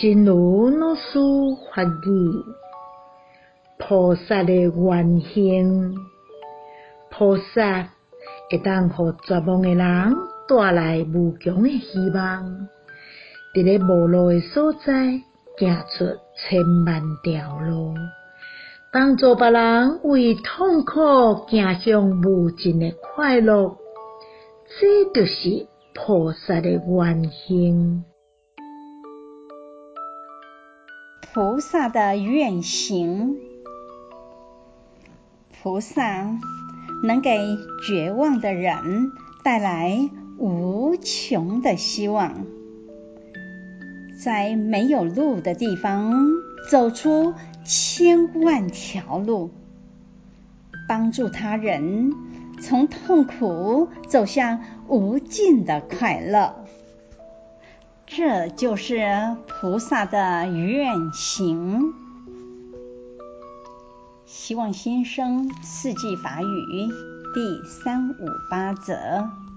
真如老师法语，菩萨的原形，菩萨会当予绝望的人带来无穷的希望，伫咧无路的所在行出千万条路，帮助别人为痛苦行向无尽的快乐，这就是菩萨的原形。菩萨的愿行，菩萨能给绝望的人带来无穷的希望，在没有路的地方走出千万条路，帮助他人从痛苦走向无尽的快乐。这就是菩萨的愿行。希望新生四季法语第三五八则。